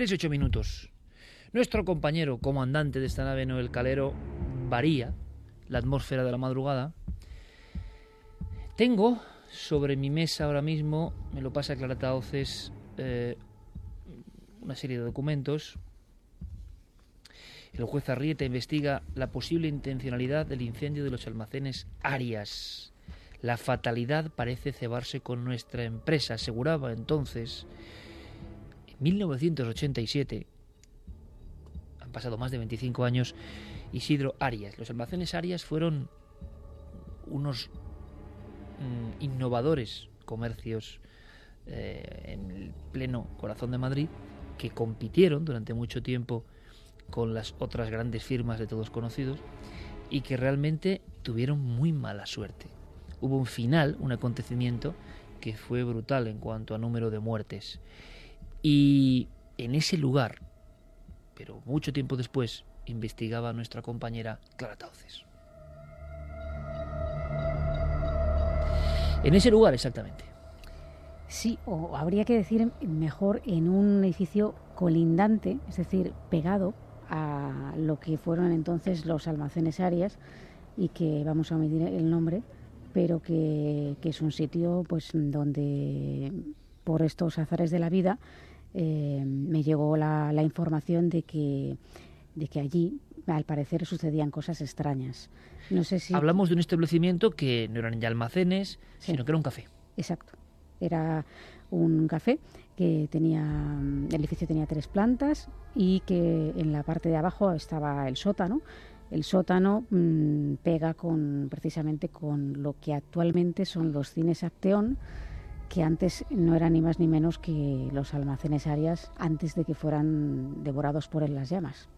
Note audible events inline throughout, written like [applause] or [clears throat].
3 y 8 minutos. Nuestro compañero comandante de esta nave, Noel Calero, varía la atmósfera de la madrugada. Tengo sobre mi mesa ahora mismo, me lo pasa Clarata Oces, eh, una serie de documentos. El juez Arrieta investiga la posible intencionalidad del incendio de los almacenes Arias. La fatalidad parece cebarse con nuestra empresa, aseguraba entonces 1987, han pasado más de 25 años, Isidro Arias. Los almacenes Arias fueron unos mm, innovadores comercios eh, en el pleno corazón de Madrid que compitieron durante mucho tiempo con las otras grandes firmas de todos conocidos y que realmente tuvieron muy mala suerte. Hubo un final, un acontecimiento que fue brutal en cuanto a número de muertes. Y en ese lugar, pero mucho tiempo después, investigaba nuestra compañera Clara Tauces. En ese lugar, exactamente. Sí, o habría que decir mejor en un edificio colindante, es decir, pegado a lo que fueron entonces los almacenes Arias y que vamos a medir el nombre, pero que, que es un sitio pues donde por estos azares de la vida eh, me llegó la, información de que, de que allí, al parecer, sucedían cosas extrañas. No sé si... Hablamos de un establecimiento que no eran ya almacenes, sino que era un café. Exacto. Era un café que tenía, el edificio tenía tres plantas y que en la parte de abajo estaba el sótano. El sótano mm, pega con precisamente con lo que actualmente son los cines Acteón, que antes no eran ni más ni menos que los almacenes Arias antes de que fueran devorados por las llamas.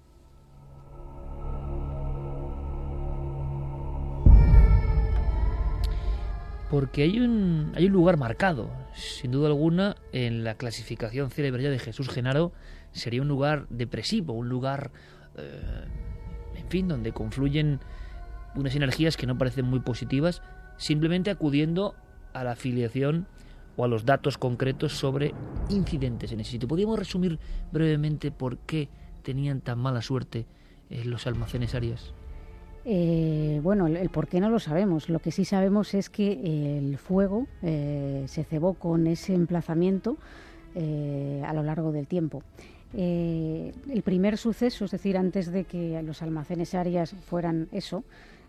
Porque hay un, hay un lugar marcado, sin duda alguna, en la clasificación célebre de Jesús Genaro, sería un lugar depresivo, un lugar, eh, en fin, donde confluyen unas energías que no parecen muy positivas, simplemente acudiendo a la afiliación o a los datos concretos sobre incidentes en ese sitio. ¿Podríamos resumir brevemente por qué tenían tan mala suerte eh, los almacenes Arias? Eh, bueno, el, por qué no lo sabemos. Lo que sí sabemos es que el fuego eh, se cebó con ese emplazamiento a lo largo del tiempo. el primer suceso, es decir, antes de que los almacenes Arias fueran eso,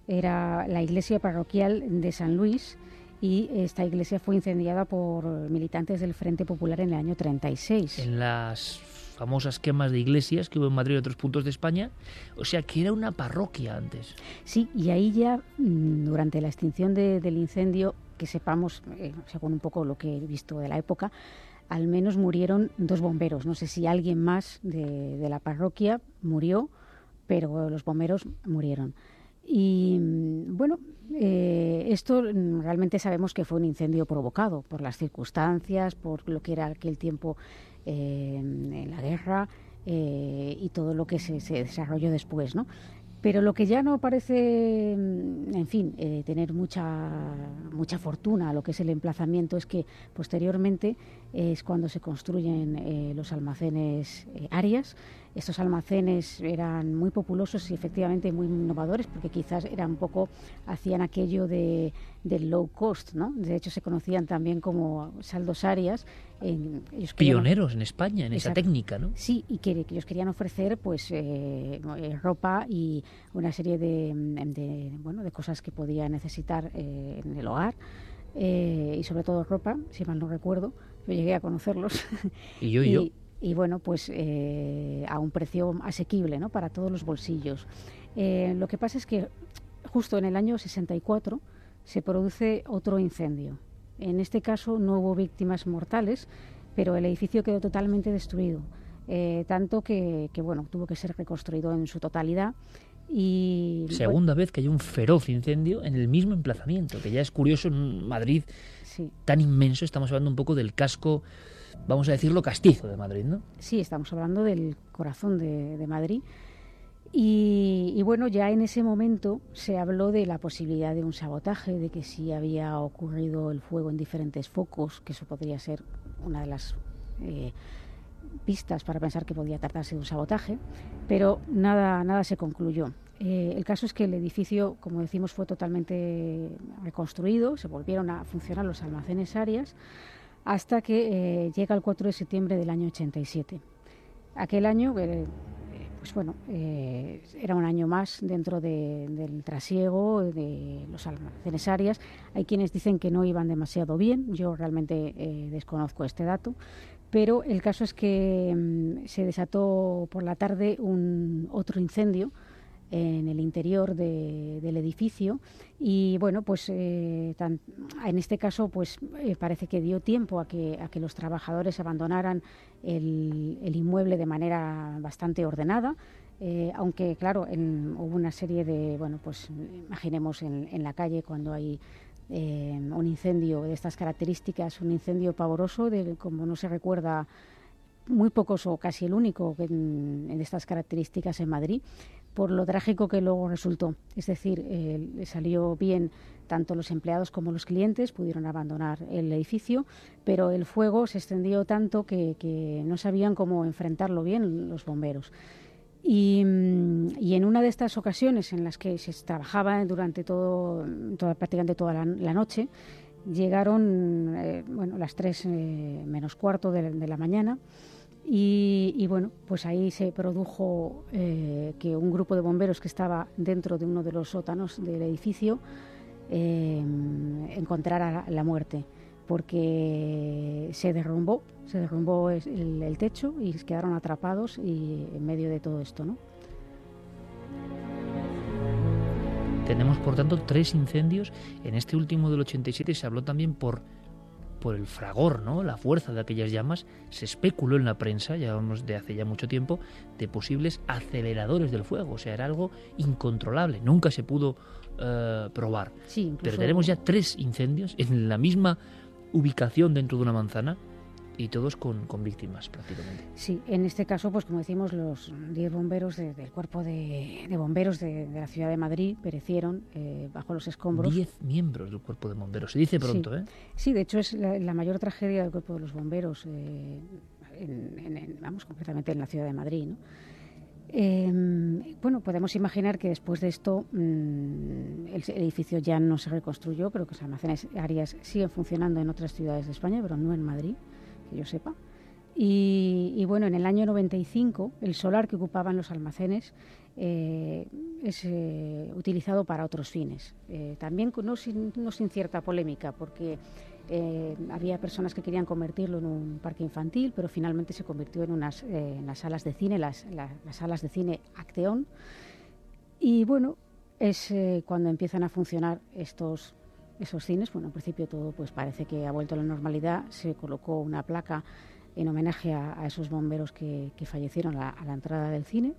era la iglesia parroquial de San Luis, y esta iglesia fue incendiada por militantes del Frente Popular en el año 36. En las famosas quemas de iglesias que hubo en Madrid y otros puntos de España, o sea que era una parroquia antes. Sí, y ahí ya mm, durante la extinción del incendio, que sepamos, eh, según un poco lo que he visto de la época, al menos murieron dos bomberos. No sé si alguien más de, de la parroquia murió, pero los bomberos murieron. Y mm, bueno, eh, esto mm, realmente sabemos que fue un incendio provocado por las circunstancias, por lo que era aquel tiempo eh, en la guerra eh, y todo lo que se, se, desarrolló después, ¿no? Pero lo que ya no parece, mm, en fin, tener mucha, mucha fortuna, lo que es el emplazamiento, es que posteriormente es cuando se construyen los almacenes Arias, estos almacenes eran muy populosos y efectivamente muy innovadores porque quizás eran un poco, hacían aquello de, del low cost, ¿no? De hecho se conocían también como saldos áreas. En, Pioneros en España en esa técnica, ¿no? Sí, y que, ellos querían ofrecer pues eh, eh, ropa y una serie de, bueno, de cosas que podía necesitar eh, en el hogar. Y sobre todo ropa, si mal no recuerdo, yo llegué a conocerlos. [laughs] Y yo, y yo. [laughs] y bueno, pues eh, a un precio asequible ¿no? para todos los bolsillos. Eh, lo que pasa es que justo en el año 64 se produce otro incendio. En este caso no hubo víctimas mortales, pero el edificio quedó totalmente destruido, eh, tanto que, bueno, tuvo que ser reconstruido en su totalidad. Y, Segunda vez que hay un feroz incendio en el mismo emplazamiento, que ya es curioso en Madrid tan inmenso. Estamos hablando un poco del casco, vamos a decirlo, castizo de Madrid, ¿no? Sí, estamos hablando del corazón de Madrid. Y, bueno, ya en ese momento se habló de la posibilidad de un sabotaje, de que si había ocurrido el fuego en diferentes focos, que eso podría ser una de las eh, pistas para pensar que podía tratarse de un sabotaje, pero nada, nada se concluyó. Eh, el caso es que el edificio, como decimos, fue totalmente reconstruido, se volvieron a funcionar los almacenes áreas hasta que eh, llega el 4 de septiembre del año 87. Aquel año, pues bueno, eh, era un año más dentro del trasiego de los almacenes áreas. Hay quienes dicen que no iban demasiado bien, yo realmente eh, desconozco este dato, pero el caso es que mm, se desató por la tarde un otro incendio en el interior del edificio y bueno pues eh, en este caso pues eh, parece que dio tiempo a que a que los trabajadores abandonaran el, inmueble de manera bastante ordenada eh, aunque claro hubo una serie de bueno pues imaginemos en, en la calle cuando hay un incendio de estas características un incendio pavoroso de como no se recuerda muy pocos o casi el único en, estas características en Madrid, por lo trágico que luego resultó. Es decir, eh, salió bien tanto los empleados como los clientes pudieron abandonar el edificio, pero el fuego se extendió tanto que, no sabían cómo enfrentarlo bien los bomberos. Y, en una de estas ocasiones en las que se trabajaba durante todo, toda, prácticamente toda la, noche, llegaron eh, bueno, las tres eh, menos cuarto de la mañana y, bueno, pues ahí se produjo eh, que un grupo de bomberos que estaba dentro de uno de los sótanos del edificio eh, encontrara la, muerte, porque se derrumbó, se derrumbó el, techo y quedaron atrapados y en medio de todo esto, ¿no? Tenemos, por tanto, tres incendios. En este último del 87 se habló también por por el fragor, ¿no? la fuerza de aquellas llamas, se especuló en la prensa, ya vamos de hace ya mucho tiempo, de posibles aceleradores del fuego. O sea, era algo incontrolable, nunca se pudo eh, probar. Pero tenemos ya tres incendios en la misma ubicación dentro de una manzana y todos con, víctimas prácticamente. Sí, en este caso, pues como decimos, los 10 bomberos del cuerpo de, bomberos de, la ciudad de Madrid perecieron eh, bajo los escombros. 10 miembros del cuerpo de bomberos, se dice pronto, ¿eh? Sí, de hecho es la, mayor tragedia del cuerpo de los bomberos, eh, vamos, concretamente en la ciudad de Madrid, ¿no? Em, bueno, podemos imaginar que después de esto mm, el edificio ya no se reconstruyó, pero que los almacenes áreas siguen funcionando en otras ciudades de España, pero no en Madrid que yo sepa. Y, bueno, en el año 95 el solar que ocupaban los almacenes eh, es eh, utilizado para otros fines. Eh, también no sin, no sin, cierta polémica, porque había personas que querían convertirlo en un parque infantil, pero finalmente se convirtió en, unas, en las salas de cine, las, las, salas de cine Acteón. Y bueno, es cuando empiezan a funcionar estos esos cines. Bueno, en principio todo pues parece que ha vuelto a la normalidad. Se colocó una placa en homenaje a, esos bomberos que, fallecieron a la entrada del cine.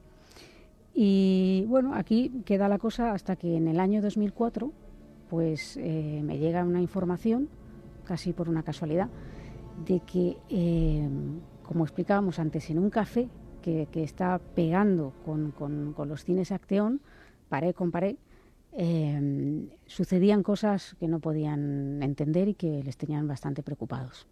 Y bueno, aquí queda la cosa hasta que en el año 2004 pues eh, me llega una información, casi por una casualidad, de que, eh, como explicábamos antes, en un café que, está pegando con, con, con los cines Acteón, pared con pared, Em, sucedían cosas que no podían entender y que les tenían bastante preocupados.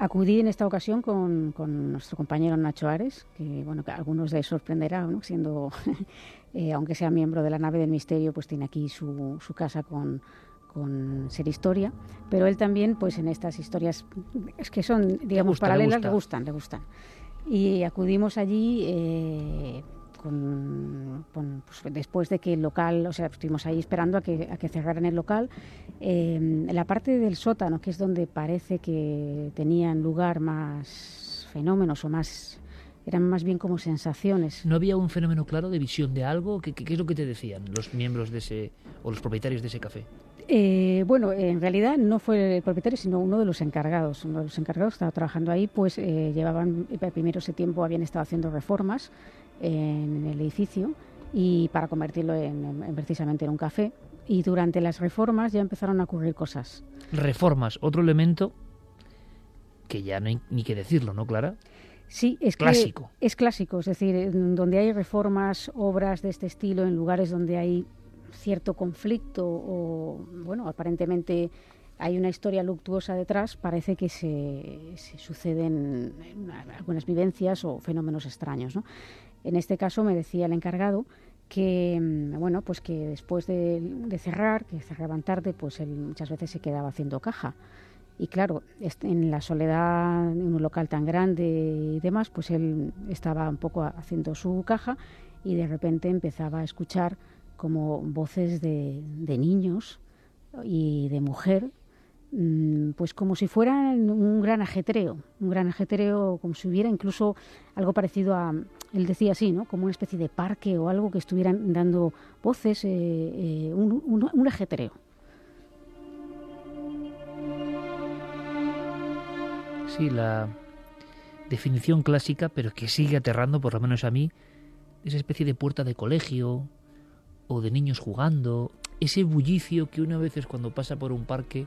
Acudí en esta ocasión con, nuestro compañero Nacho Ares, que bueno, que a algunos les sorprenderá, ¿no? siendo, [laughs] eh, aunque sea miembro de la nave del misterio, pues tiene aquí su, su casa con, con Ser Historia, pero él también, pues en estas historias, es que son, digamos, paralelas, le, gustan, le gustan. Y acudimos allí eh, con, pues, después de que el local, o sea, estuvimos ahí esperando a que, a que cerraran el local, eh, la parte del sótano, que es donde parece que tenían lugar más fenómenos o más eran más bien como sensaciones. ¿No había un fenómeno claro de visión de algo? ¿Qué, qué es lo que te decían los miembros de ese o los propietarios de ese café? Eh, bueno, en realidad no fue el propietario, sino uno de los encargados. Uno de los encargados estaba trabajando ahí, pues eh, llevaban, primero ese tiempo habían estado haciendo reformas en el edificio y para convertirlo en, precisamente en un café. Y durante las reformas ya empezaron a ocurrir cosas. Reformas, otro elemento que ya no hay ni que decirlo, ¿no, Clara? Sí, es clásico. es clásico, es decir, donde hay reformas, obras de este estilo, en lugares donde hay cierto conflicto o, bueno, aparentemente hay una historia luctuosa detrás, parece que se, suceden algunas vivencias o fenómenos extraños. ¿no? En este caso me decía el encargado que mm, bueno pues que después de, cerrar, que cerraban tarde, pues él muchas veces se quedaba haciendo caja. Y claro, en la soledad, en un local tan grande y demás, pues él estaba un poco haciendo su caja y de repente empezaba a escuchar como voces de, niños y de mujer, mm, pues como si fueran un gran ajetreo, un gran ajetreo, como si hubiera incluso algo parecido a, él decía así, ¿no? Como una especie de parque o algo que estuvieran dando voces, eh, eh, un ajetreo. Sí, la definición clásica, pero que sigue aterrando, por lo menos a mí, esa especie de puerta de colegio o de niños jugando, ese bullicio que una vez cuando pasa por un parque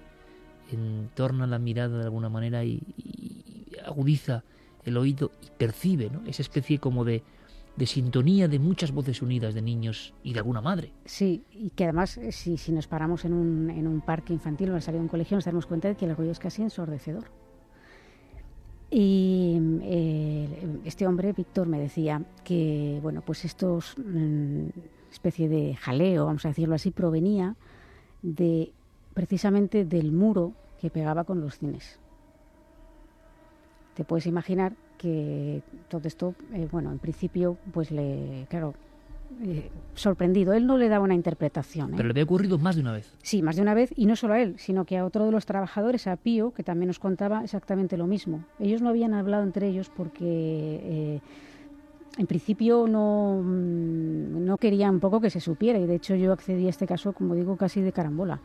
entorna la mirada de alguna manera y, agudiza el oído y percibe ¿no? esa especie como de, de sintonía de muchas voces unidas de niños y de alguna madre. Sí, y que además eh, si, si nos paramos en un, en un parque infantil o en salida de un colegio nos damos cuenta de que el ruido es casi ensordecedor. Y eh, este hombre, Víctor, me decía que, bueno, pues estos mm, especie de jaleo, vamos a decirlo así, provenía de precisamente del muro que pegaba con los cines. Te puedes imaginar que todo esto, eh, bueno, en principio, pues le, claro, eh, sorprendido. Él no le daba una interpretación. ¿eh? Pero le había ocurrido más de una vez. Sí, más de una vez, y no solo a él, sino que a otro de los trabajadores, a Pío, que también nos contaba exactamente lo mismo. Ellos no habían hablado entre ellos porque eh, en principio no, mm, no querían un poco que se supiera, y de hecho yo accedí a este caso, como digo, casi de carambola.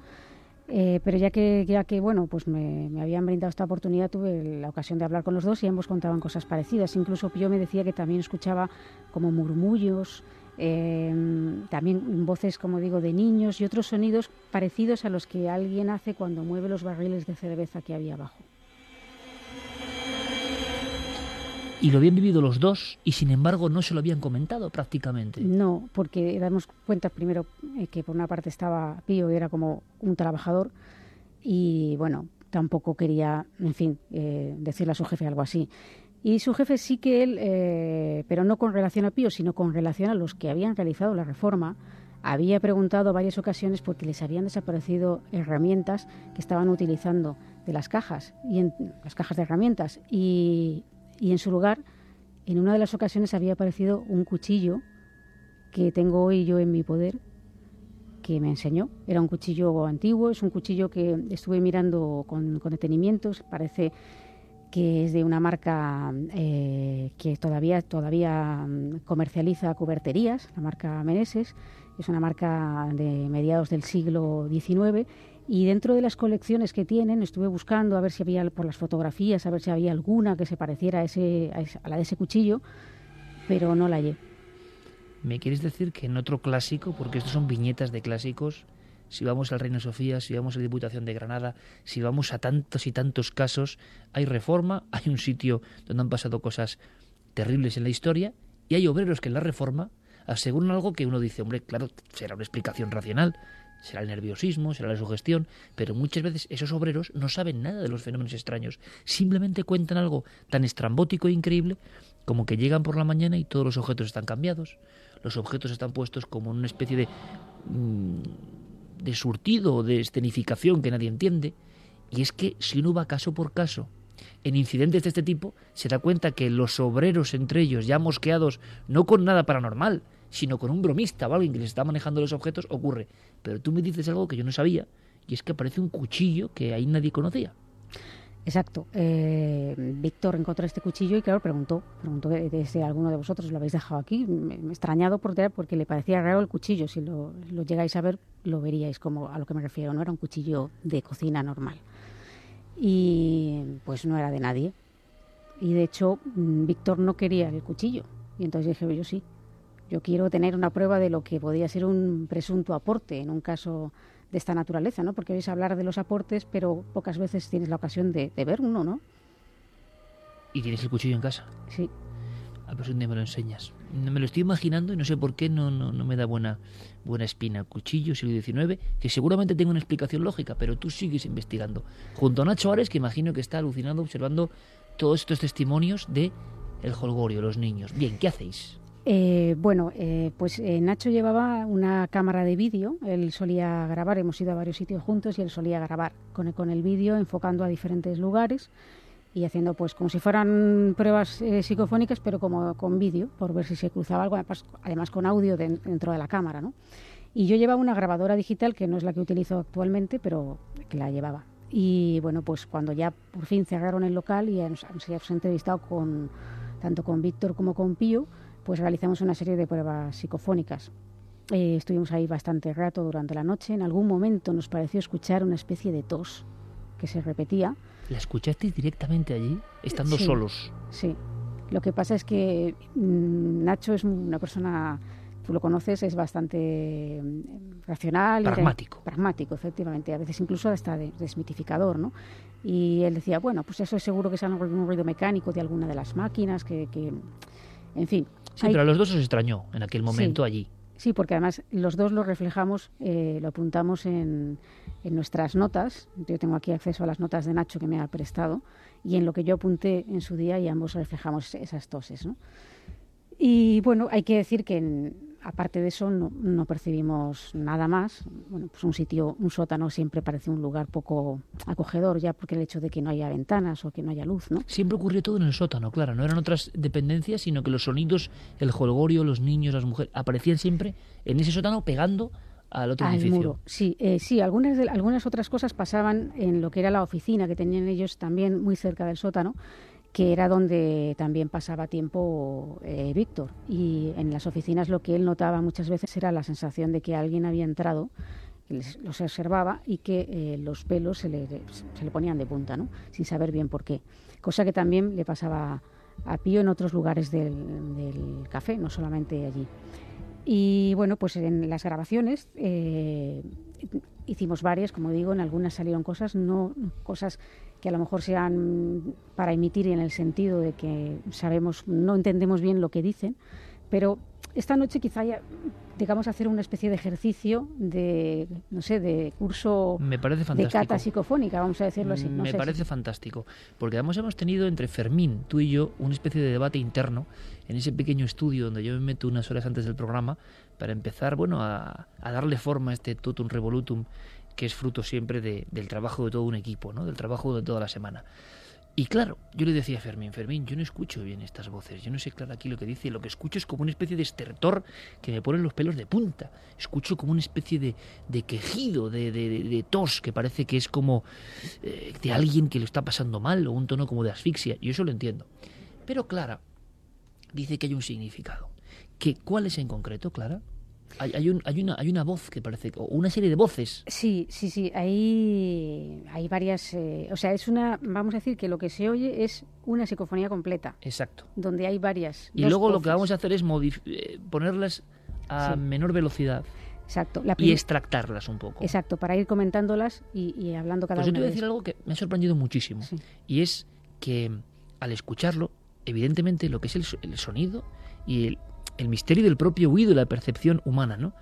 Pero ya que, ya que bueno, pues me, me, habían brindado esta oportunidad, tuve la ocasión de hablar con los dos y ambos contaban cosas parecidas. Incluso Pío me decía que también escuchaba como murmullos, Em, también voces, como digo, de niños y otros sonidos parecidos a los que alguien hace cuando mueve los barriles de cerveza que había abajo. Y lo habían vivido los dos y sin embargo no se lo habían comentado prácticamente. No, porque damos cuenta primero eh, que por una parte estaba Pío y era como un trabajador y bueno, tampoco quería, en fin, eh, decirle a su jefe algo así. Y su jefe sí que él, eh, pero no con relación a Pío, sino con relación a los que habían realizado la reforma, había preguntado varias ocasiones porque les habían desaparecido herramientas que estaban utilizando de las cajas, y en, las cajas de herramientas. Y, y en su lugar, en una de las ocasiones había aparecido un cuchillo que tengo hoy yo en mi poder, que me enseñó. Era un cuchillo antiguo, es un cuchillo que estuve mirando con, con parece que es de una marca eh, que todavía, todavía mm, comercializa cuberterías, la marca Meneses, es una marca de mediados del siglo XIX y dentro de las colecciones que tienen estuve buscando a ver si había por las fotografías, a ver si había alguna que se pareciera a, ese, a la de ese cuchillo, pero no la hallé. ¿Me quieres decir que en otro clásico, porque estos son viñetas de clásicos, si vamos al Reino Sofía, si vamos a la Diputación de Granada, si vamos a tantos y tantos casos, hay reforma, [laughs] hay un sitio donde han pasado cosas terribles en la historia y hay obreros que en la reforma aseguran algo que uno dice, hombre, claro, será una explicación racional, será el nerviosismo, será la sugestión, pero muchas veces esos obreros no saben nada de los fenómenos extraños, simplemente cuentan algo tan estrambótico e increíble como que llegan por la mañana y todos los objetos están cambiados, los objetos están puestos como en una especie de... Mm, de surtido, de escenificación que nadie entiende. Y es que si uno va caso por caso, en incidentes de este tipo, se da cuenta que los obreros entre ellos, ya mosqueados, no con nada paranormal, sino con un bromista o alguien que les está manejando los objetos, ocurre. Pero tú me dices algo que yo no sabía, y es que aparece un cuchillo que ahí nadie conocía. Exacto. Eh, Víctor encontró este cuchillo y claro, preguntó, preguntó si alguno de vosotros lo habéis dejado aquí. Me, extrañado por, porque le parecía raro el cuchillo. Si lo, lo, llegáis a ver, lo veríais como a lo que me refiero. No era un cuchillo de cocina normal. Y pues no era de nadie. Y de hecho, mm, Víctor no quería el cuchillo. Y entonces dije, yo sí, yo quiero tener una prueba de lo que podía ser un presunto aporte en un caso de esta naturaleza, ¿no? Porque oís hablar de los aportes, pero pocas veces tienes la ocasión de, ver uno, ¿no? ¿Y tienes el cuchillo en casa? Sí. A ver si me lo enseñas. Me lo estoy imaginando y no sé por qué no, no, no me da buena, buena espina. Cuchillo, siglo XIX, que seguramente tengo una explicación lógica, pero tú sigues investigando. Junto a Nacho Ares, que imagino que está alucinado observando todos estos testimonios de el holgorio, los niños. Bien, ¿qué hacéis? Eh, bueno, eh, pues eh, Nacho llevaba una cámara de vídeo, él solía grabar, hemos ido a varios sitios juntos y él solía grabar con, con el vídeo enfocando a diferentes lugares y haciendo pues como si fueran pruebas psicofónicas pero como con vídeo por ver si se cruzaba algo, además, con audio dentro de la cámara. ¿no? Y yo llevaba una grabadora digital que no es la que utilizo actualmente pero que la llevaba. Y bueno, pues cuando ya por fin cerraron el local y nos, hemos entrevistado con, tanto con Víctor como con Pío, pues realizamos una serie de pruebas psicofónicas. Eh, estuvimos ahí bastante rato durante la noche. En algún momento nos pareció escuchar una especie de tos que se repetía. ¿La escuchasteis directamente allí, estando solos? Sí. Lo que pasa es que mm, Nacho es una persona, tú lo conoces, es bastante mm, racional. Pragmático. pragmático, efectivamente. A veces incluso hasta desmitificador, ¿no? Y él decía, bueno, pues eso es seguro que es un ruido mecánico de alguna de las máquinas, que, que en fin, Sí, pero a los dos os extrañó en aquel momento allí. Sí, porque además los dos lo reflejamos, eh, lo apuntamos en, en, nuestras notas. Yo tengo aquí acceso a las notas de Nacho que me ha prestado y en lo que yo apunté en su día y ambos reflejamos esas toses. ¿no? Y bueno, hay que decir que en, aparte de eso no, percibimos nada más. Bueno, pues un sitio, un sótano siempre parece un lugar poco acogedor ya porque el hecho de que no haya ventanas o que no haya luz, ¿no? Siempre ocurrió todo en el sótano, claro, no eran otras dependencias, sino que los sonidos, el jolgorio, los niños, las mujeres, aparecían siempre en ese sótano pegando al otro edificio. Sí, eh, sí, algunas, de, algunas otras cosas pasaban en lo que era la oficina que tenían ellos también muy cerca del sótano que era donde también pasaba tiempo eh, Víctor. Y en las oficinas lo que él notaba muchas veces era la sensación de que alguien había entrado, los observaba y que eh, los pelos se le, se le, ponían de punta, ¿no? sin saber bien por qué. Cosa que también le pasaba a Pío en otros lugares del, del café, no solamente allí. Y bueno, pues en las grabaciones eh, hicimos varias, como digo, en algunas salieron cosas, no cosas que a lo mejor sean para emitir en el sentido de que sabemos, no entendemos bien lo que dicen, pero esta noche quizá ya, digamos, hacer una especie de ejercicio de, no sé, de curso Me parece de cata psicofónica, vamos a decirlo así. Me parece fantástico, porque además hemos tenido entre Fermín, tú y yo, una especie de debate interno en ese pequeño estudio donde yo me meto unas horas antes del programa para empezar, bueno, a, a darle forma a este totum revolutum que es fruto siempre del trabajo de todo un equipo, ¿no? del trabajo de toda la semana. Y claro, yo le decía a Fermín, Fermín, yo no escucho bien estas voces, yo no sé claro aquí lo que dice, lo que escucho es como una especie de estertor que me pone los pelos de punta, escucho como una especie de, de quejido, de, de, tos, que parece que es como eh, de alguien que lo está pasando mal, o un tono como de asfixia, y eso lo entiendo. Pero Clara dice que hay un significado. ¿Que, ¿Cuál es en concreto, Clara? Hay, hay, un, hay, una, hay una voz que parece, o una serie de voces. Sí, sí, sí, hay, hay varias, eh, o sea, es una, vamos a decir que lo que se oye es una psicofonía completa. Exacto. Donde hay varias. Y luego lo que vamos a hacer es eh, ponerlas a menor velocidad. Exacto. y extractarlas un poco. Exacto, para ir comentándolas y, hablando cada pues una. Yo te voy a decir algo que me ha sorprendido muchísimo. Y es que al escucharlo, evidentemente lo que es el, el sonido y el, el misterio del propio oído y la percepción humana, ¿no?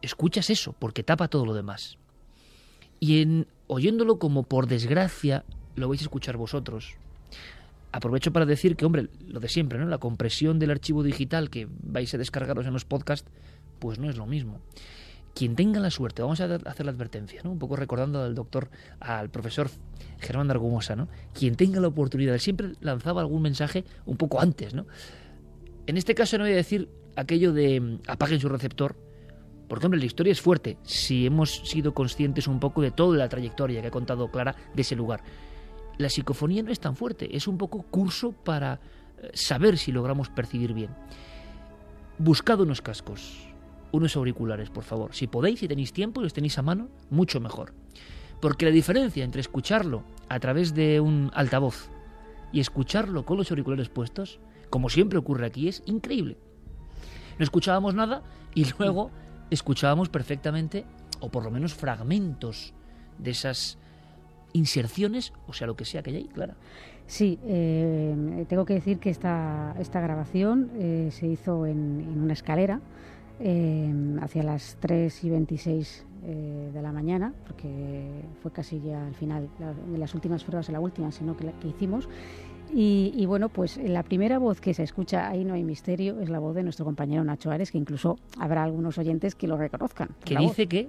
Escuchas eso, porque tapa todo lo demás. Y en oyéndolo como por desgracia lo vais a escuchar vosotros. Aprovecho para decir que, hombre, lo de siempre, ¿no? La compresión del archivo digital que vais a descargaros en los podcasts, pues no es lo mismo. quien tenga la suerte, vamos a hacer la advertencia, ¿no? un poco recordando al doctor, al profesor Germán de ¿no? quien tenga la oportunidad, siempre lanzaba algún mensaje un poco antes. ¿no? En este caso no voy a decir aquello de mm, apaguen su receptor, porque hombre, la historia es fuerte, si hemos sido conscientes un poco de toda la trayectoria que ha contado Clara de ese lugar. La psicofonía no es tan fuerte, es un poco curso para eh, saber si logramos percibir bien. Buscad unos cascos, unos auriculares, por favor. Si podéis, si tenéis tiempo y los tenéis a mano, mucho mejor. Porque la diferencia entre escucharlo a través de un altavoz y escucharlo con los auriculares puestos, como siempre ocurre aquí, es increíble. No escuchábamos nada y [laughs] luego escuchábamos perfectamente, o por lo menos fragmentos de esas inserciones, o sea, lo que sea que hay ahí, Clara. Sí, eh, tengo que decir que esta, esta grabación eh, se hizo en, una escalera eh, hacia las 3 y 26 de la mañana, porque fue casi ya al final de las últimas pruebas de la última, sino que, la, que hicimos. Y, bueno, pues la primera voz que se escucha, ahí no hay misterio, es la voz de nuestro compañero Nacho Ares, que incluso habrá algunos oyentes que lo reconozcan. Que dice que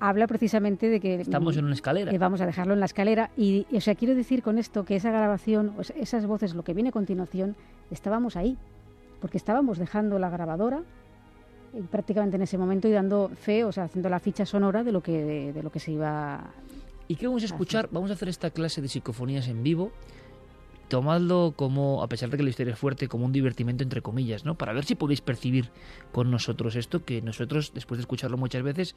habla precisamente de que estamos en una escalera. Que vamos a dejarlo en la escalera y, o sea, quiero decir con esto que esa grabación, esas voces, lo que viene a continuación, estábamos ahí, porque estábamos dejando la grabadora eh, prácticamente en ese momento y dando fe, o sea, haciendo la ficha sonora de lo que de, lo que se iba ¿Y qué vamos a escuchar? Vamos a hacer esta clase de psicofonías en vivo tomadlo como, a pesar de que la historia es fuerte, como un divertimento entre comillas, ¿no? Para ver si podéis percibir con nosotros esto que nosotros, después de escucharlo muchas veces,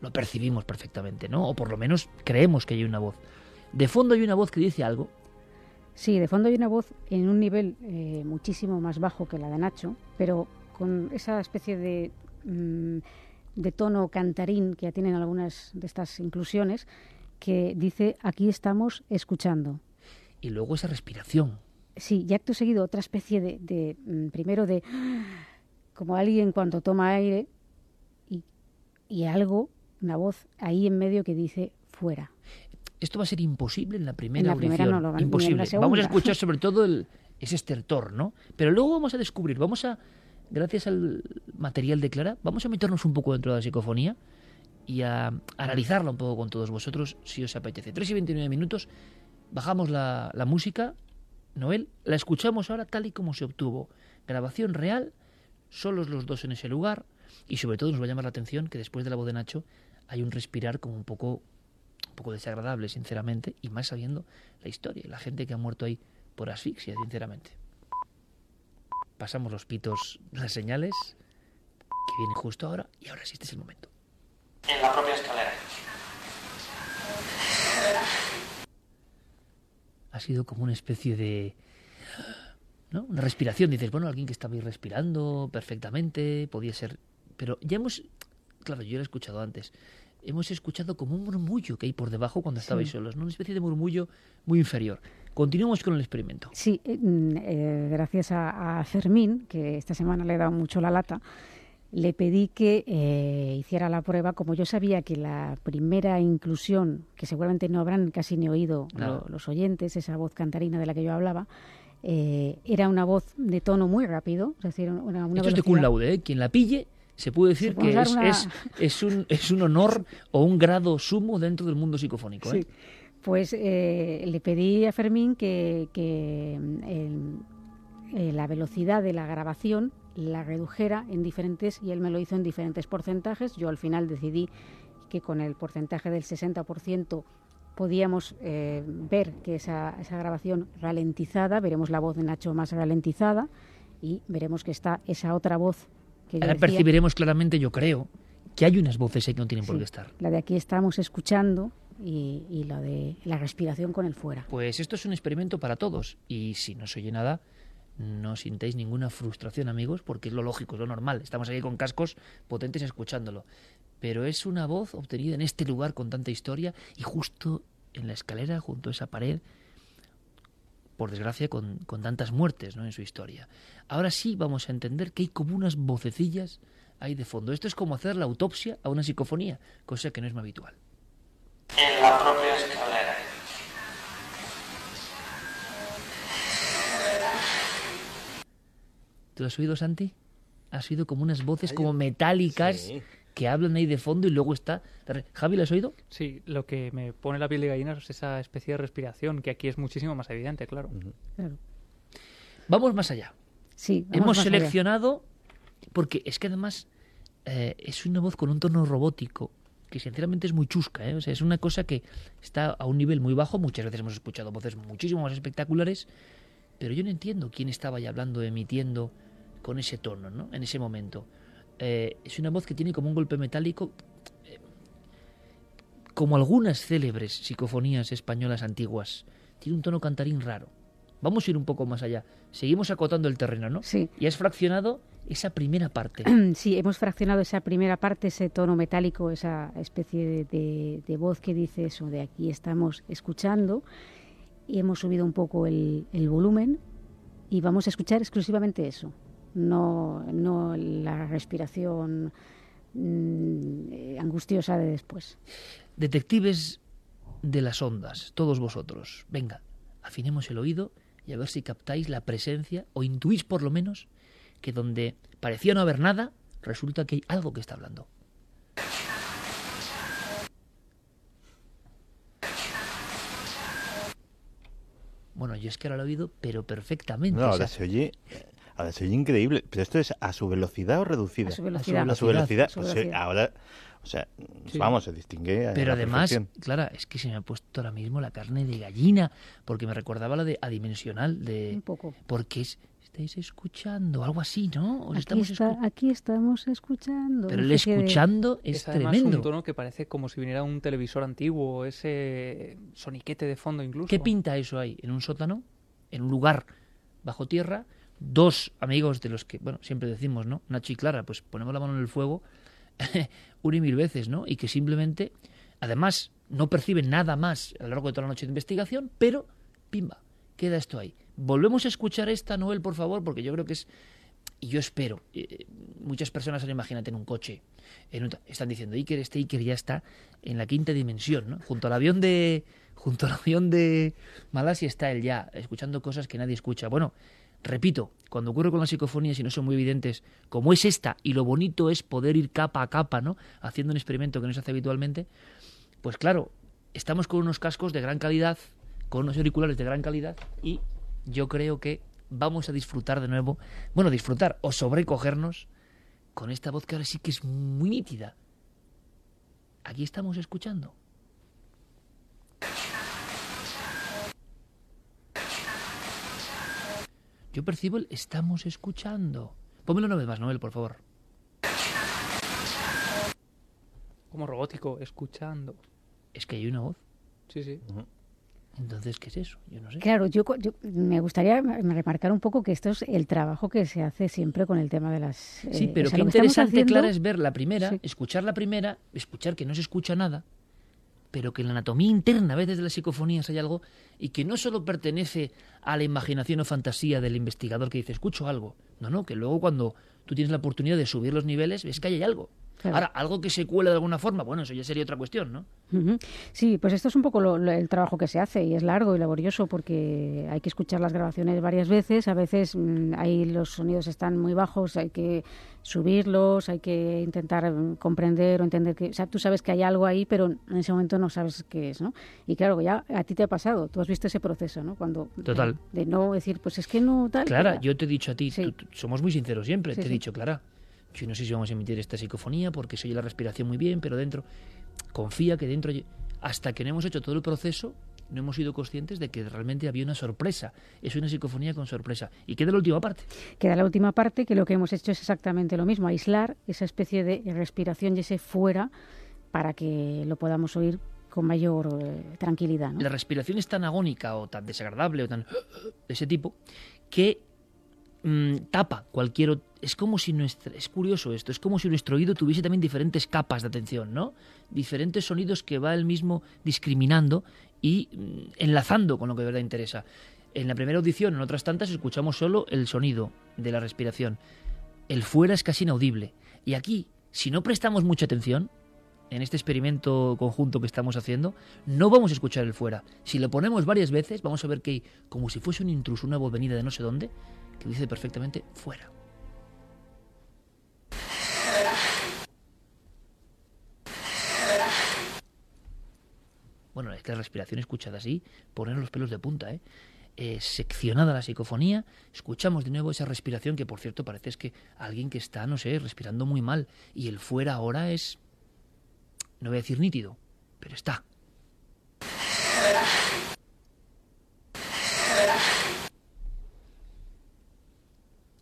lo percibimos perfectamente, ¿no? O por lo menos creemos que hay una voz. De fondo hay una voz que dice algo. Sí, de fondo hay una voz en un nivel eh, muchísimo más bajo que la de Nacho, pero con esa especie de, mm, de tono cantarín que ya tienen algunas de estas inclusiones, que dice, aquí estamos escuchando y luego esa respiración. Sí, y acto seguido otra especie de, mm, primero de, como alguien cuando toma aire y, y algo, una voz ahí en medio que dice fuera. Esto va a ser imposible en la primera en la primera no lo Imposible. Vamos a escuchar sobre todo el, ese estertor, ¿no? Pero luego vamos a descubrir, vamos a, gracias al material de Clara, vamos a meternos un poco dentro de la psicofonía y a analizarla un poco con todos vosotros, si os apetece. 3 y 29 minutos Bajamos la, música, Noel, la escuchamos ahora tal y como se obtuvo. Grabación real, solos los dos en ese lugar, y sobre todo nos va a llamar la atención que después de la voz de Nacho hay un respirar como un poco, un poco desagradable, sinceramente, y más sabiendo la historia la gente que ha muerto ahí por asfixia, sinceramente. Pasamos los pitos, las señales, que vienen justo ahora, y ahora sí este es el momento. En la propia escalera. Ha sido como una especie de... ¿no? Una respiración. Dices, bueno, alguien que estaba ahí respirando perfectamente, podía ser... Pero ya hemos... Claro, yo lo he escuchado antes. Hemos escuchado como un murmullo que hay por debajo cuando estabais solos, ¿no? Una especie de murmullo muy inferior. Continuamos con el experimento. Sí, eh, eh, gracias a, a Fermín, que esta semana le he dado mucho la lata, le pedí que eh, hiciera la prueba, como yo sabía que la primera inclusión, que seguramente no habrán casi ni oído los oyentes, esa voz cantarina de la que yo hablaba, eh, era una voz de tono muy rápido, es decir, una, una Esto es de cum laude, ¿eh? quien la pille se puede decir que es, es, un, es un honor o un grado sumo dentro del mundo psicofónico. Sí. Pues le pedí a Fermín que, que la velocidad de la grabación la redujera en diferentes, y él me lo hizo en diferentes porcentajes. Yo al final decidí que con el porcentaje del 60% podíamos eh, ver que esa, esa grabación ralentizada, veremos la voz de Nacho más ralentizada y veremos que está esa otra voz que Ahora percibiremos claramente, yo creo, que hay unas voces ahí que no tienen por qué estar. La de aquí estamos escuchando y, y la de la respiración con el fuera. Pues esto es un experimento para todos y si no se oye nada, no sintáis ninguna frustración, amigos, porque es lo lógico, es lo normal. Estamos aquí con cascos potentes escuchándolo. Pero es una voz obtenida en este lugar con tanta historia y justo en la escalera, junto a esa pared, por desgracia, con, tantas muertes ¿no? en su historia. Ahora sí vamos a entender que hay como unas vocecillas ahí de fondo. Esto es como hacer la autopsia a una psicofonía, cosa que no es muy habitual. En la propia escalera. ¿Tú has oído, Santi? Ha sido como unas voces como metálicas que hablan ahí de fondo y luego está... Javi, ¿lo has oído? Sí, lo que me pone la piel de gallina es esa especie de respiración, que aquí es muchísimo más evidente, claro. Claro. Vamos más allá. Sí, vamos Hemos más allá. seleccionado, porque es que además eh, es una voz con un tono robótico, que sinceramente es muy chusca, ¿eh? O sea, es una cosa que está a un nivel muy bajo. Muchas veces hemos escuchado voces muchísimo más espectaculares, pero yo no entiendo quién estaba ahí hablando, emitiendo con ese tono, ¿no? En ese momento. Eh, es una voz que tiene como un golpe metálico, eh, como algunas célebres psicofonías españolas antiguas. Tiene un tono cantarín raro. Vamos a ir un poco más allá. Seguimos acotando el terreno, ¿no? Sí. Y has fraccionado esa primera parte. [clears throat] Sí, hemos fraccionado esa primera parte, ese tono metálico, esa especie de, de- de voz que dice eso, de aquí estamos escuchando, y hemos subido un poco el, el volumen y vamos a escuchar exclusivamente eso, no, no la respiración mm, eh, angustiosa de después. Detectives de las ondas, todos vosotros, venga, afinemos el oído y a ver si captáis la presencia o intuís por lo menos que donde parecía no haber nada, resulta que hay algo que está hablando. Bueno, yo es que ahora lo he oído, pero perfectamente. No, o ahora sea, se oye, ahora se oye increíble. Pero esto es a su velocidad o reducida. A su velocidad. A su velocidad. A su velocidad. ahora, o sea, Sí. vamos, se distingue. a Pero además, perfección. Clara, es que se me ha puesto ahora mismo la carne de gallina, porque me recordaba la de adimensional, de... Un poco. Porque es, estáis escuchando, algo así, ¿no? Aquí, estamos está- escu- aquí estamos escuchando. Pero el escuchando es, Es además tremendo. un tono que parece como si viniera un televisor antiguo, ese soniquete de fondo incluso. ¿Qué pinta eso ahí? ¿En un sótano? ¿En un lugar bajo tierra? Dos amigos de los que, bueno, siempre decimos, ¿no? Nacho y Clara, pues ponemos la mano en el fuego [laughs] una y mil veces, ¿no? Y que simplemente, además, no perciben nada más a lo largo de toda la noche de investigación, pero, pimba, queda esto ahí. Volvemos a escuchar esta, Noel, por favor, porque yo creo que es... Y yo espero, eh, muchas personas ahora imagínate en un coche, están diciendo Iker, este Iker ya está en la quinta dimensión, ¿no? Junto al avión de junto al avión de Malasia está él ya, escuchando cosas que nadie escucha. Bueno, repito, cuando ocurre con las psicofonías y no son muy evidentes, como es esta, y lo bonito es poder ir capa a capa, ¿no? Haciendo un experimento que no se hace habitualmente, pues claro, estamos con unos cascos de gran calidad, con unos auriculares de gran calidad, y yo creo que vamos a disfrutar de nuevo, bueno, disfrutar o sobrecogernos con esta voz que ahora sí que es muy nítida. Aquí estamos escuchando. Yo percibo el estamos escuchando. Pónmelo una vez más, Noel, por favor. Como robótico, escuchando. Es que hay una voz. Sí, sí. Entonces, ¿qué es eso? Yo no sé. Claro, yo, me gustaría remarcar un poco que esto es el trabajo que se hace siempre con el tema de las... Sí, eh, pero o sea, qué lo que estamos interesante, haciendo- Clara, es ver la primera, Sí. escuchar la primera, escuchar que no se escucha nada, pero que en la anatomía interna a veces de las psicofonías hay algo y que no solo pertenece a la imaginación o fantasía del investigador que dice escucho algo, no, no, que luego cuando tú tienes la oportunidad de subir los niveles ves que hay algo. Claro. Ahora, algo que se cuela de alguna forma, bueno, eso ya sería otra cuestión, ¿no? Sí, pues esto es un poco lo- lo- el trabajo que se hace y es largo y laborioso porque hay que escuchar las grabaciones varias veces. A veces mm, ahí los sonidos están muy bajos, hay que subirlos, hay que intentar mm, comprender o entender que, o sea, tú sabes que hay algo ahí, pero en ese momento no sabes qué es, ¿no? Y claro, ya a ti te ha pasado, tú has visto ese proceso, ¿no? Cuando Total. de, no decir, pues es que no tal. Clara, yo te he dicho a ti, Sí. tú- tú- somos muy sinceros siempre, Sí, te he sí. dicho, Clara, yo no sé si vamos a emitir esta psicofonía porque se oye la respiración muy bien, pero dentro, confía que dentro, hasta que no hemos hecho todo el proceso, no hemos sido conscientes de que realmente había una sorpresa. Es una psicofonía con sorpresa. Y queda la última parte. Queda la última parte que lo que hemos hecho es exactamente lo mismo, aislar esa especie de respiración y ese fuera para que lo podamos oír con mayor eh, tranquilidad. ¿no? La respiración es tan agónica o tan desagradable o tan [gasps] de ese tipo que mm, tapa cualquier es como si nuestra es curioso esto es como si nuestro oído tuviese también diferentes capas de atención no diferentes sonidos que va él mismo discriminando y mm, enlazando con lo que de verdad interesa en la primera audición en otras tantas escuchamos solo el sonido de la respiración el fuera es casi inaudible y aquí si no prestamos mucha atención en este experimento conjunto que estamos haciendo, no vamos a escuchar el fuera. Si lo ponemos varias veces, vamos a ver que hay como si fuese un intruso, una voz venida de no sé dónde, que dice perfectamente fuera. Que la respiración escuchada así, poner los pelos de punta, ¿eh? Eh, seccionada la psicofonía, escuchamos de nuevo esa respiración que por cierto parece es que alguien que está, no sé, respirando muy mal y el fuera ahora es, no voy a decir nítido, pero está.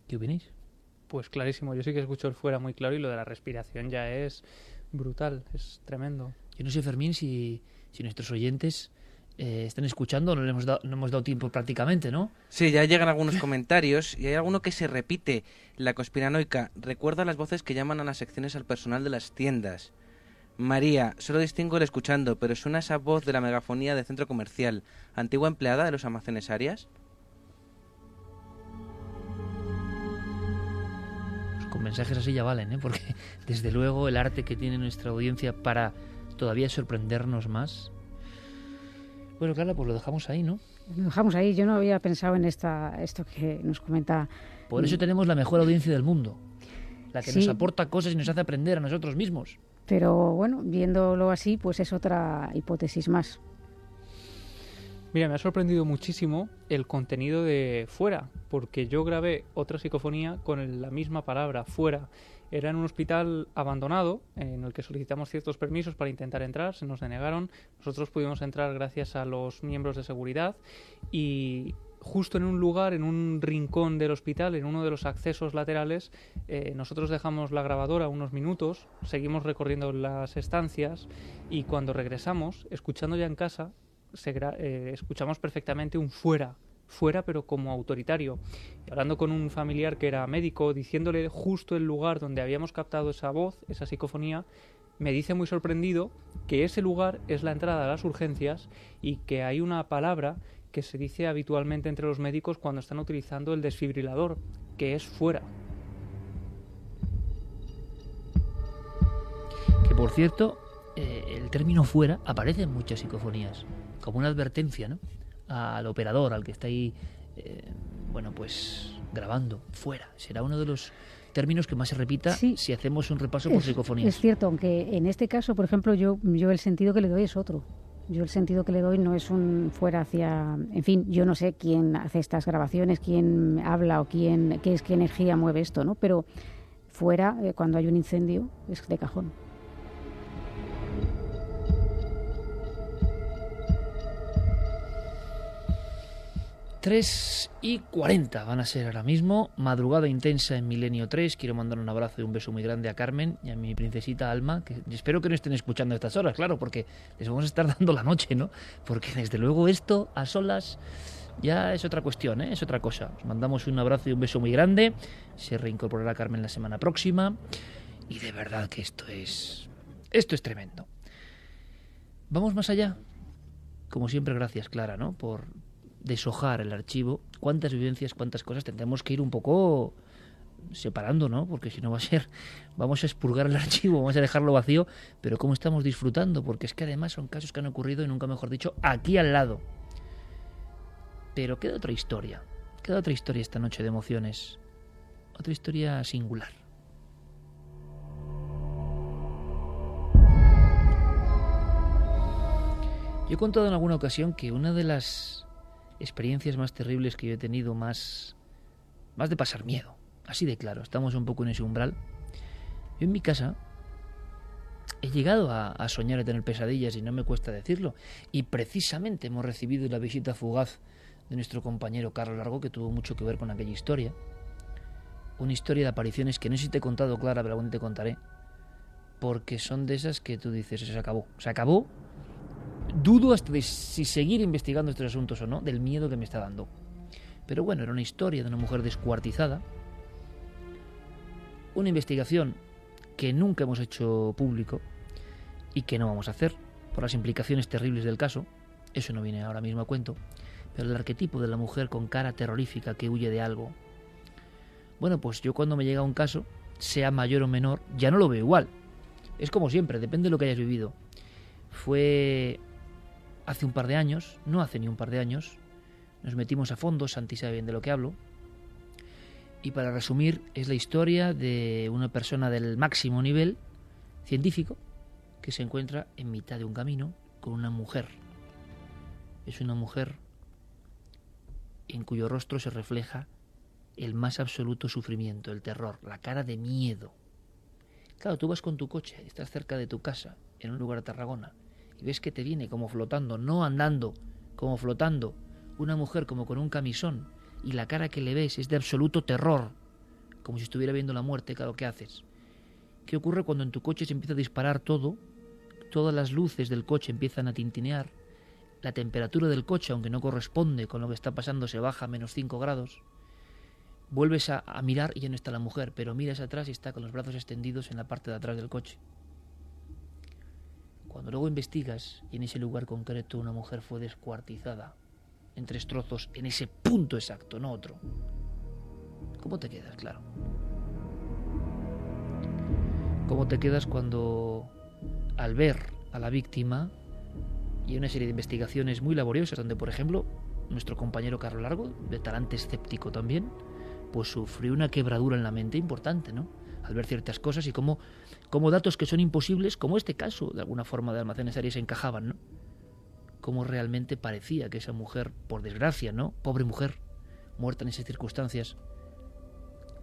¿Qué opináis? Pues clarísimo, yo sí que escucho el fuera muy claro y lo de la respiración ya es brutal, es tremendo. Yo no sé, Fermín, si, si nuestros oyentes eh, están escuchando, no, le hemos dado, no hemos dado tiempo prácticamente, ¿no? Sí, ya llegan algunos comentarios y hay alguno que se repite. La conspiranoica recuerda las voces que llaman a las secciones al personal de las tiendas. María, solo distingo el escuchando, pero suena esa voz de la megafonía de centro comercial, antigua empleada de los almacenes Arias. Pues con mensajes así ya valen, ¿eh? Porque [laughs] desde luego el arte que tiene nuestra audiencia para todavía sorprendernos más. Bueno, Carla, pues lo dejamos ahí, ¿no? Lo dejamos ahí. Yo no había pensado en esta, esto que nos comenta. Por eso tenemos la mejor audiencia del mundo. La que Sí. nos aporta cosas y nos hace aprender a nosotros mismos. Pero bueno, viéndolo así, pues es otra hipótesis más. Mira, me ha sorprendido muchísimo el contenido de fuera, porque yo grabé otra psicofonía con la misma palabra, fuera. Era en un hospital abandonado, en el que solicitamos ciertos permisos para intentar entrar, se nos denegaron. Nosotros pudimos entrar gracias a los miembros de seguridad y justo en un lugar, en un rincón del hospital, en uno de los accesos laterales, eh, nosotros dejamos la grabadora unos minutos, seguimos recorriendo las estancias y cuando regresamos, escuchando ya en casa, eh, escuchamos perfectamente un fuera, fuera pero como autoritario. Hablando con un familiar que era médico, diciéndole justo el lugar donde habíamos captado esa voz, esa psicofonía, me dice muy sorprendido que ese lugar es la entrada a las urgencias y que hay una palabra que se dice habitualmente entre los médicos cuando están utilizando el desfibrilador, que es fuera. Que por cierto, eh, el término fuera aparece en muchas psicofonías, como una advertencia, ¿no? Al operador, al que está ahí, eh, bueno, pues grabando, fuera. Será uno de los términos que más se repita Sí. si hacemos un repaso por Es, psicofonías. es cierto, aunque en este caso, por ejemplo, yo, yo el sentido que le doy es otro. Yo el sentido que le doy no es un fuera hacia, en fin, yo no sé quién hace estas grabaciones, quién habla o quién, qué es qué energía mueve esto, ¿no? Pero fuera, eh, cuando hay un incendio, es de cajón. Tres y 40 van a ser ahora mismo. Madrugada intensa en Milenio 3. Quiero mandar un abrazo y un beso muy grande a Carmen y a mi princesita Alma. Que espero que no estén escuchando estas horas, claro, porque les vamos a estar [laughs] dando la noche, ¿no? Porque desde luego esto a solas ya es otra cuestión, ¿eh? es otra cosa. Os mandamos un abrazo y un beso muy grande. Se reincorporará Carmen la semana próxima. Y de verdad que esto es. Esto es tremendo. Vamos más allá. Como siempre, gracias, Clara, ¿no? Por deshojar el archivo. Cuántas vivencias, cuántas cosas. Tendremos que ir un poco separando, ¿no? Porque si no va a ser, vamos a expurgar el [laughs] archivo, vamos a dejarlo vacío, pero cómo estamos disfrutando, porque es que además son casos que han ocurrido y nunca mejor dicho, aquí al lado. Pero queda otra historia, queda otra historia esta noche de emociones, otra historia singular. Yo he contado en alguna ocasión que una de las experiencias más terribles que yo he tenido, más, más de pasar miedo, así de claro, estamos un poco en ese umbral. Yo en mi casa he llegado a, a soñar y tener pesadillas y no me cuesta decirlo. Y precisamente hemos recibido la visita fugaz de nuestro compañero Carlos Largo, que tuvo mucho que ver con aquella historia. Una historia de apariciones que no sé si te he contado, Clara, pero aún te contaré. Porque son de esas que tú dices, se acabó. Se acabó. Dudo hasta de si seguir investigando estos asuntos o no, del miedo que me está dando. Pero bueno, era una historia de una mujer descuartizada. Una investigación que nunca hemos hecho público y que no vamos a hacer por las implicaciones terribles del caso. Eso no viene ahora mismo a cuento. Pero el arquetipo de la mujer con cara terrorífica que huye de algo. Bueno, pues yo cuando me llega un caso, sea mayor o menor, ya no lo veo igual. Es como siempre, depende de lo que hayas vivido. Fue hace un par de años, no hace ni un par de años, nos metimos a fondo, Santi sabe bien de lo que hablo. Y para resumir, es la historia de una persona del máximo nivel científico que se encuentra en mitad de un camino con una mujer es una mujer en cuyo rostro se refleja el más absoluto sufrimiento, el terror, la cara de miedo. Claro, tú vas con tu coche, estás cerca de tu casa, en un lugar de Tarragona, y ves que te viene como flotando, no andando, como flotando, una mujer como con un camisón, y la cara que le ves es de absoluto terror, como si estuviera viendo la muerte, claro, ¿qué haces? ¿Qué ocurre cuando en tu coche se empieza a disparar todo? Todas las luces del coche empiezan a tintinear, la temperatura del coche, aunque no corresponde con lo que está pasando, se baja a menos 5 grados. Vuelves a, mirar y ya no está la mujer, pero miras atrás y está con los brazos extendidos en la parte de atrás del coche. Cuando luego investigas y en ese lugar concreto una mujer fue descuartizada en tres trozos en ese punto exacto, no otro. ¿Cómo te quedas? Claro. ¿Cómo te quedas cuando al ver a la víctima y una serie de investigaciones muy laboriosas donde, por ejemplo, nuestro compañero Carlos Largo, de talante escéptico también, pues sufrió una quebradura en la mente importante, ¿no? Al ver ciertas cosas y cómo, cómo datos que son imposibles, como este caso, de alguna forma de almacenes se encajaban, ¿no? Cómo realmente parecía que esa mujer, por desgracia, ¿no? Pobre mujer, muerta en esas circunstancias,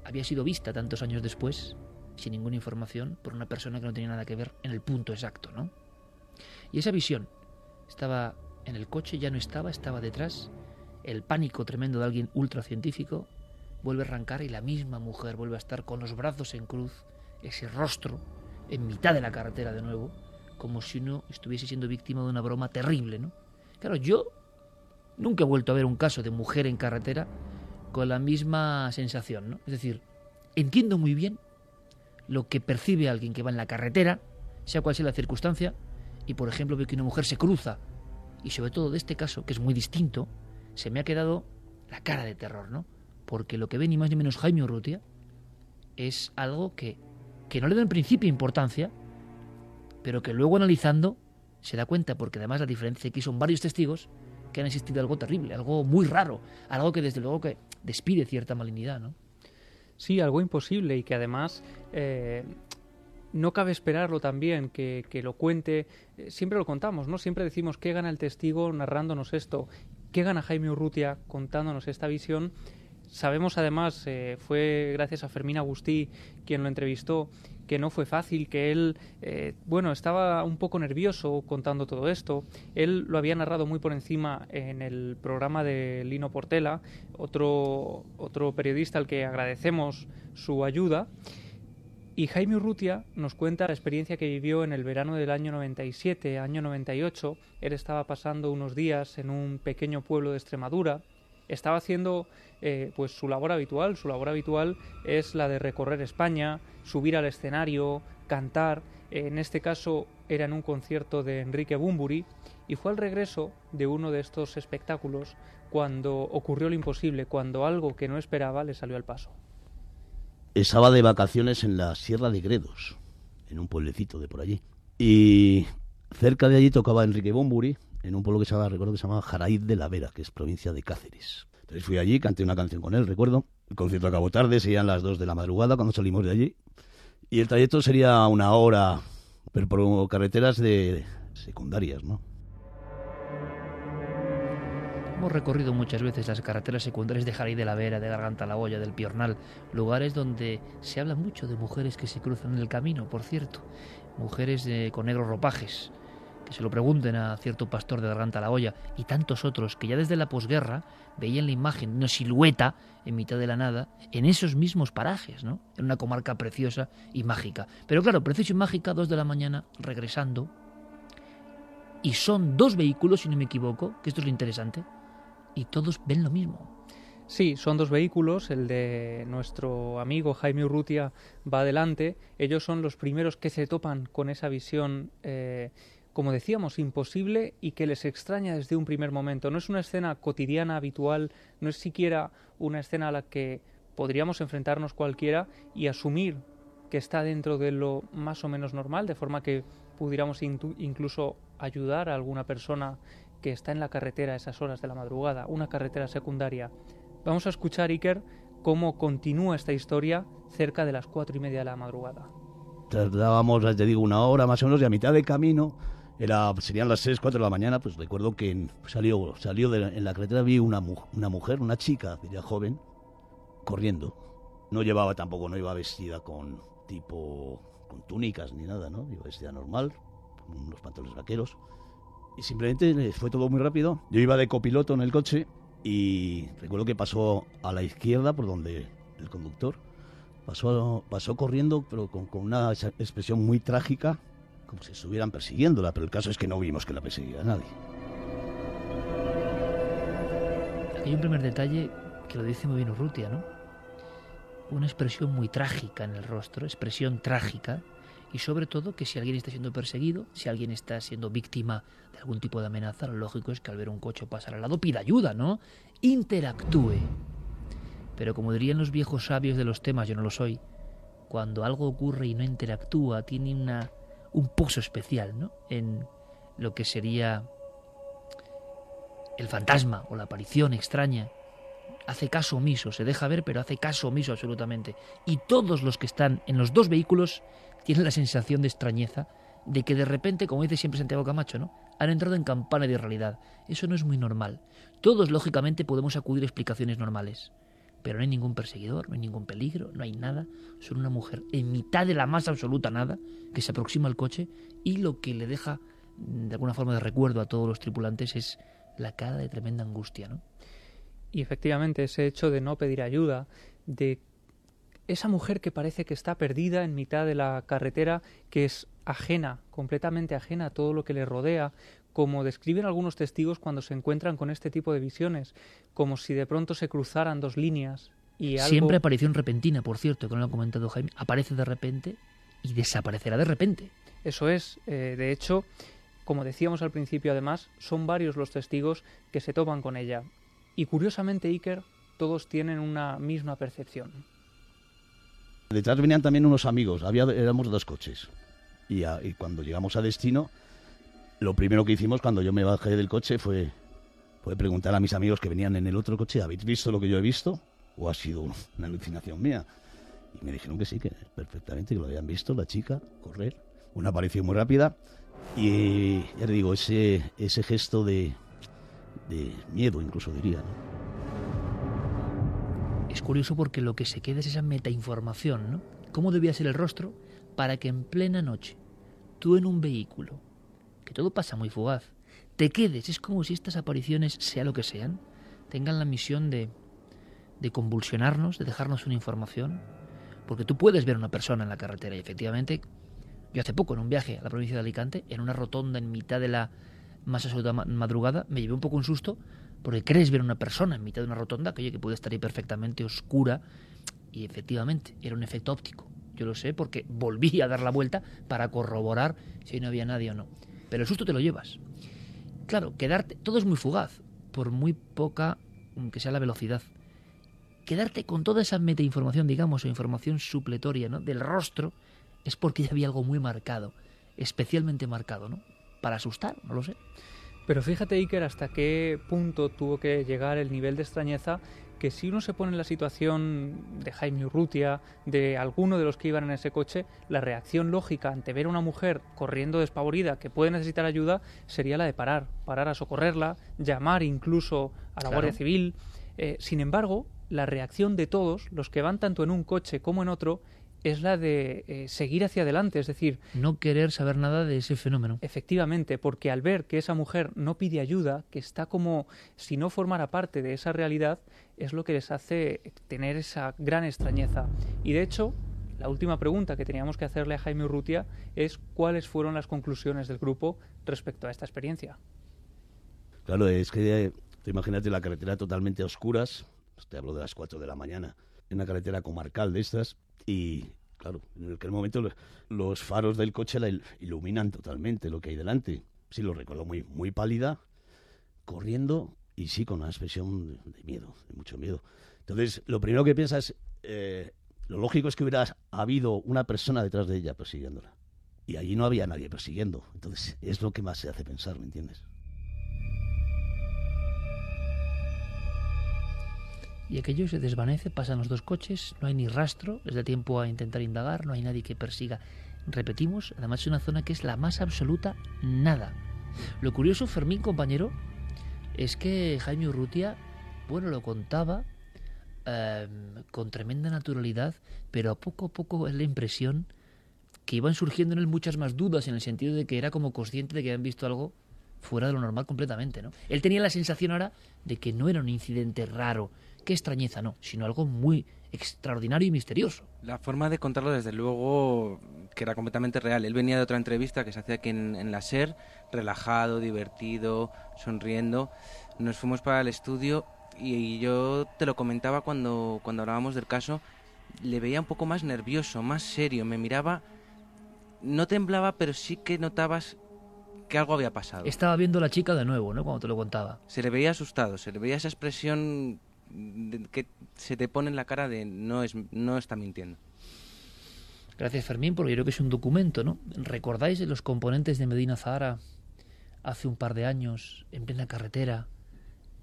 había sido vista tantos años después, sin ninguna información, por una persona que no tenía nada que ver en el punto exacto, ¿no? Y esa visión estaba en el coche, ya no estaba, estaba detrás, el pánico tremendo de alguien ultracientífico, vuelve a arrancar y la misma mujer vuelve a estar con los brazos en cruz, ese rostro en mitad de la carretera de nuevo, como si uno estuviese siendo víctima de una broma terrible, ¿no? Claro, yo nunca he vuelto a ver un caso de mujer en carretera con la misma sensación, ¿no? Es decir, entiendo muy bien lo que percibe alguien que va en la carretera, sea cual sea la circunstancia, y por ejemplo veo que una mujer se cruza, y sobre todo de este caso, que es muy distinto, se me ha quedado la cara de terror, ¿no? Porque lo que ve ni más ni menos Jaime Urrutia es algo que, que no le da en principio importancia, pero que luego analizando se da cuenta, porque además la diferencia aquí son varios testigos que han existido algo terrible, algo muy raro, algo que desde luego que despide cierta malignidad, ¿no? Sí, algo imposible y que además eh, no cabe esperarlo también, que, que, lo cuente. Siempre lo contamos, ¿no? Siempre decimos qué gana el testigo narrándonos esto, qué gana Jaime Urrutia contándonos esta visión Sabemos además, eh, fue gracias a Fermín Agustí quien lo entrevistó, que no fue fácil, que él, eh, bueno, estaba un poco nervioso contando todo esto. Él lo había narrado muy por encima en el programa de Lino Portela, otro, otro periodista al que agradecemos su ayuda. Y Jaime Urrutia nos cuenta la experiencia que vivió en el verano del año 97, año 98. Él estaba pasando unos días en un pequeño pueblo de Extremadura. Estaba haciendo eh, pues su labor habitual. Su labor habitual es la de recorrer España, subir al escenario, cantar. En este caso era en un concierto de Enrique Bumburi y fue al regreso de uno de estos espectáculos cuando ocurrió lo imposible, cuando algo que no esperaba le salió al paso. Estaba de vacaciones en la Sierra de Gredos, en un pueblecito de por allí. Y cerca de allí tocaba Enrique Bumburi, en un pueblo que se llama, recuerdo que se llama Jaraíz de la Vera, que es provincia de Cáceres. Entonces fui allí, canté una canción con él, recuerdo. El concierto acabó tarde, serían las 2 de la madrugada cuando salimos de allí. Y el trayecto sería una hora, pero por carreteras de secundarias, ¿no? Hemos recorrido muchas veces las carreteras secundarias de Jaraí de la Vera, de Garganta la Boya, del Piornal, lugares donde se habla mucho de mujeres que se cruzan en el camino, por cierto, mujeres de, con negros ropajes, que se lo pregunten a cierto pastor de Garganta la Olla y tantos otros que ya desde la posguerra veían la imagen una silueta en mitad de la nada en esos mismos parajes, ¿no? En una comarca preciosa y mágica. Pero claro, preciosa y mágica, dos de la mañana, regresando. Y son dos vehículos, si no me equivoco, que esto es lo interesante, y todos ven lo mismo. Sí, son dos vehículos, el de nuestro amigo Jaime Urrutia va adelante, ellos son los primeros que se topan con esa visión eh, como decíamos, imposible y que les extraña desde un primer momento. No es una escena cotidiana, habitual, no es siquiera una escena a la que podríamos enfrentarnos cualquiera y asumir que está dentro de lo más o menos normal, de forma que pudiéramos incluso ayudar a alguna persona que está en la carretera a esas horas de la madrugada, una carretera secundaria. Vamos a escuchar, Iker, cómo continúa esta historia cerca de las cuatro y media de la madrugada. Tardábamos, te digo, una hora más o menos y a mitad de camino Era, serían las 6, 4 de la mañana, pues recuerdo que en- salió, salió de, en la carretera vi una, mu- una mujer, una chica, diría joven, corriendo. No llevaba tampoco, no iba vestida con tipo, con túnicas ni nada, ¿no? Iba vestida normal, con unos pantalones vaqueros. Y simplemente eh, fue todo muy rápido. Yo iba de copiloto en el coche y recuerdo que pasó a la izquierda por donde el conductor pasó, pasó corriendo, pero con, con una ex- expresión muy trágica, como si estuvieran persiguiéndola. Pero el caso es que no vimos que la perseguía nadie. Hay un primer detalle que lo dice muy bien Urrutia, ¿no? Una expresión muy trágica en el rostro, expresión trágica, y sobre todo que si alguien está siendo perseguido, si alguien está siendo víctima de algún tipo de amenaza, lo lógico es que al ver un coche pasar al lado pida ayuda, ¿no? Interactúe. Pero como dirían los viejos sabios de los temas, yo no lo soy, cuando algo ocurre y no interactúa, tiene una, un pozo especial, ¿no? En lo que sería el fantasma o la aparición extraña hace caso omiso, se deja ver, pero hace caso omiso absolutamente. Y todos los que están en los dos vehículos tienen la sensación de extrañeza, de que de repente, como dice siempre Santiago Camacho, ¿no? Han entrado en campana de realidad. Eso no es muy normal. Todos, lógicamente, podemos acudir a explicaciones normales. Pero no hay ningún perseguidor, no hay ningún peligro, no hay nada. Son una mujer en mitad de la más absoluta nada, que se aproxima al coche y lo que le deja, mm, de alguna forma, de recuerdo a todos los tripulantes es la cara de tremenda angustia, ¿no? Y efectivamente ese hecho de no pedir ayuda, de esa mujer que parece que está perdida en mitad de la carretera, que es ajena, completamente ajena a todo lo que le rodea, como describen algunos testigos cuando se encuentran con este tipo de visiones, como si de pronto se cruzaran dos líneas y algo... Siempre aparición repentina, por cierto, que no lo ha comentado Jaime. Aparece de repente y desaparecerá de repente. Eso es, eh, de hecho, como decíamos al principio además, son varios los testigos que se topan con ella. Y curiosamente, Iker, todos tienen una misma percepción. Detrás venían también unos amigos, había, éramos dos coches. Y, a- y cuando llegamos a destino, lo primero que hicimos cuando yo me bajé del coche fue, preguntar a mis amigos que venían en el otro coche, ¿habéis visto lo que yo he visto? ¿O ha sido una alucinación mía? Y me dijeron que sí, que perfectamente, que lo habían visto, la chica, correr, una aparición muy rápida. Y ya te digo, ese, gesto de, miedo, incluso diría. Es curioso porque lo que se queda es esa metainformación, ¿no? ¿Cómo debía ser el rostro para que en plena noche, tú en un vehículo, que todo pasa muy fugaz, te quedes? Es como si estas apariciones, sea lo que sean, tengan la misión de, de convulsionarnos, de dejarnos una información. Porque tú puedes ver una persona en la carretera y efectivamente, yo hace poco en un viaje a la provincia de Alicante, en una rotonda en mitad de la más absoluta ma- madrugada, me llevé un poco un susto porque crees ver una persona en mitad de una rotonda que, oye, que puede estar ahí perfectamente oscura y efectivamente era un efecto óptico. Yo lo sé porque volví a dar la vuelta para corroborar si no había nadie o no. Pero el susto te lo llevas. Claro, quedarte, todo es muy fugaz, por muy poca mm, que sea la velocidad. Quedarte con toda esa metainformación, digamos, o información supletoria, ¿no? Del rostro, es porque ya había algo muy marcado, especialmente marcado, ¿no? Para asustar, no lo sé. Pero fíjate, Iker, hasta qué punto tuvo que llegar el nivel de extrañeza que si uno se pone en la situación de Jaime Urrutia, de alguno de los que iban en ese coche, la reacción lógica ante ver a una mujer corriendo despavorida que puede necesitar ayuda sería la de parar, parar a socorrerla, llamar incluso a la Claro. Guardia Civil. Eh, sin embargo, la reacción de todos, los que van tanto en un coche como en otro, es la de eh, seguir hacia adelante, es decir, No querer saber nada de ese fenómeno. Efectivamente, porque al ver que esa mujer no pide ayuda, que está como si no formara parte de esa realidad, es lo que les hace tener esa gran extrañeza. Y de hecho, la última pregunta que teníamos que hacerle a Jaime Urrutia es cuáles fueron las conclusiones del grupo respecto a esta experiencia. Claro, es que eh, imagínate la carretera totalmente a oscuras, te hablo de las 4 de la mañana, en una carretera comarcal de estas, y claro, en aquel momento lo- los faros del coche la il- iluminan totalmente lo que hay delante. Sí, lo recuerdo muy, muy pálida, corriendo y sí con una expresión de, de miedo, de mucho miedo. Entonces, lo primero que piensas, eh, lo lógico es que hubiera habido una persona detrás de ella persiguiéndola. Y allí no había nadie persiguiendo. Entonces, es lo que más se hace pensar, ¿me entiendes? Y aquello se desvanece, pasan los dos coches, no hay ni rastro, les da tiempo a intentar indagar, no hay nadie que persiga repetimos, además es una zona que es la más absoluta nada. Lo curioso, Fermín, compañero, es que Jaime Urrutia, bueno, lo contaba eh, con tremenda naturalidad, pero a poco a poco es la impresión que iban surgiendo en él muchas más dudas en el sentido de que era como consciente de que habían visto algo fuera de lo normal completamente, ¿no? Él tenía la sensación ahora de que no era un incidente raro, qué extrañeza, no, sino algo muy extraordinario y misterioso. La forma de contarlo, desde luego, que era completamente real. Él venía de otra entrevista que se hacía aquí en, en la SER, relajado, divertido, sonriendo. Nos fuimos para el estudio y yo te lo comentaba cuando, cuando hablábamos del caso, le veía un poco más nervioso, más serio, me miraba, no temblaba, pero sí que notabas que algo había pasado. Estaba viendo a la chica de nuevo, ¿no? Cuando te lo contaba. Se le veía asustado, se le veía esa expresión que se te pone en la cara de no, es, no está mintiendo. Gracias, Fermín, porque yo creo que es un documento, ¿no? ¿Recordáis los componentes de Medina Zahara hace un par de años, en plena carretera?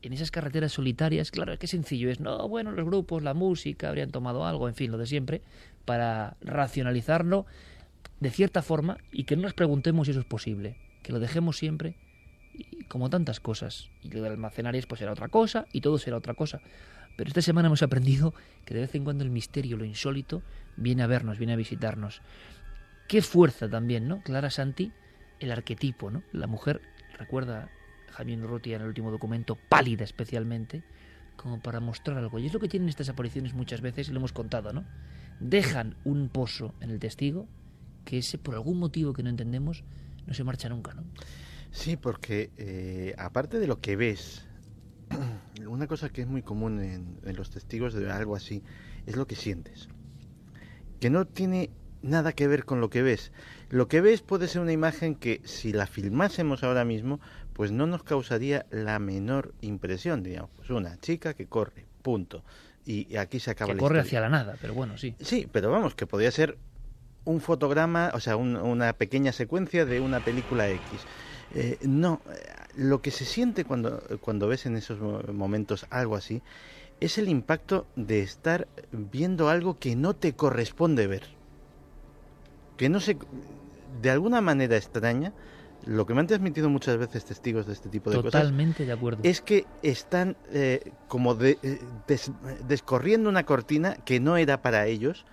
En esas carreteras solitarias, claro, qué sencillo es. No, bueno, los grupos, la música, habrían tomado algo, en fin, lo de siempre, para racionalizarlo de cierta forma y que no nos preguntemos si eso es posible. Que lo dejemos siempre, como tantas cosas. Y lo de almacenarias, pues será otra cosa, y todo será otra cosa. Pero esta semana hemos aprendido que de vez en cuando el misterio, lo insólito, viene a vernos, viene a visitarnos. Qué fuerza también, ¿no? Clara Santi, el arquetipo, ¿no? La mujer, recuerda Javier Urrutia en el último documento, pálida especialmente, como para mostrar algo. Y es lo que tienen estas apariciones muchas veces, y lo hemos contado, ¿no? Dejan un pozo en el testigo que ese, por algún motivo que no entendemos, no se marcha nunca, ¿no? Sí, porque eh, aparte de lo que ves, [clears throat] una cosa que es muy común en, en los testigos de algo así es lo que sientes. Que no tiene nada que ver con lo que ves. Lo que ves puede ser una imagen que si la filmásemos ahora mismo, pues no nos causaría la menor impresión, digamos. Pues una chica que corre, punto. Y, aquí se acaba Que la corre historia. hacia la nada, pero bueno, sí. Sí, pero vamos, que podría ser un fotograma, o sea, un- una pequeña secuencia de una película X. Eh, no, eh, lo que se siente cuando, cuando ves en esos mo- momentos algo así es el impacto de estar viendo algo que no te corresponde ver. Que no se... De alguna manera extraña, lo que me han transmitido muchas veces testigos de este tipo de cosas Totalmente de acuerdo. es que están eh, como de- eh, des- descorriendo una cortina que no era para ellos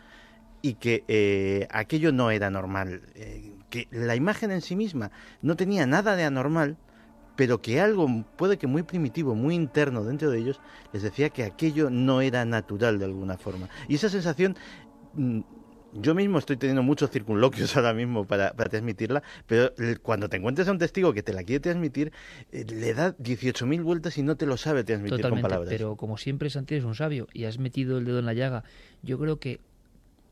y que eh, aquello no era normal. eh, que la imagen en sí misma no tenía nada de anormal, pero que algo puede que muy primitivo, muy interno dentro de ellos, les decía que aquello no era natural de alguna forma. Y esa sensación... mm, yo mismo estoy teniendo muchos circunloquios [laughs] ahora mismo para, para transmitirla, pero cuando te encuentres a un testigo que te la quiere transmitir, eh, le da 18.000 vueltas y no te lo sabe transmitir con palabras. pero como siempre Santi es un sabio y has metido el dedo en la llaga, yo creo que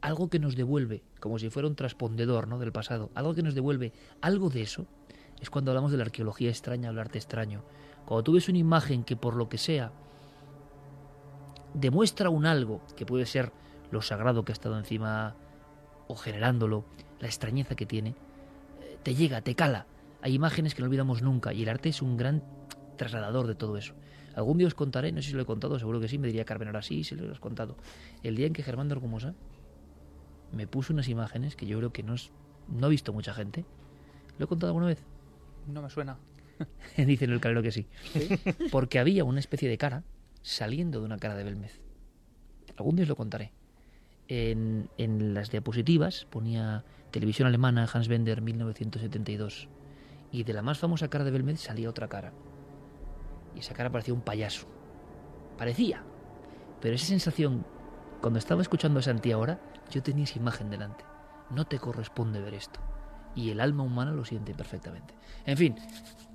algo que nos devuelve, como si fuera un transpondedor ¿no? del pasado, algo que nos devuelve algo de eso, es cuando hablamos de la arqueología extraña o el arte extraño. Cuando tú ves una imagen que por lo que sea demuestra un algo, que puede ser lo sagrado que ha estado encima o generándolo, la extrañeza que tiene, eh, te llega, te cala. Hay imágenes que no olvidamos nunca y el arte es un gran trasladador de todo eso. Algún día os contaré, no sé si lo he contado, seguro que sí, me diría Carmen, ahora sí, se lo has contado. El día en que Germán me puso unas imágenes que yo creo que no, es, no ha visto mucha gente. ¿Lo he contado alguna vez? No me suena. [laughs] Dicen el calero que sí. Porque había una especie de cara saliendo de una cara de Belmez. Algún día os lo contaré. En, en las diapositivas ponía televisión alemana Hans Bender 1972 y de la más famosa cara de Belmez salía otra cara. Y esa cara parecía un payaso. Parecía. Pero esa sensación, cuando estaba escuchando a Santi ahora, yo tenía esa imagen delante. No te corresponde ver esto. Y el alma humana lo siente perfectamente. En fin,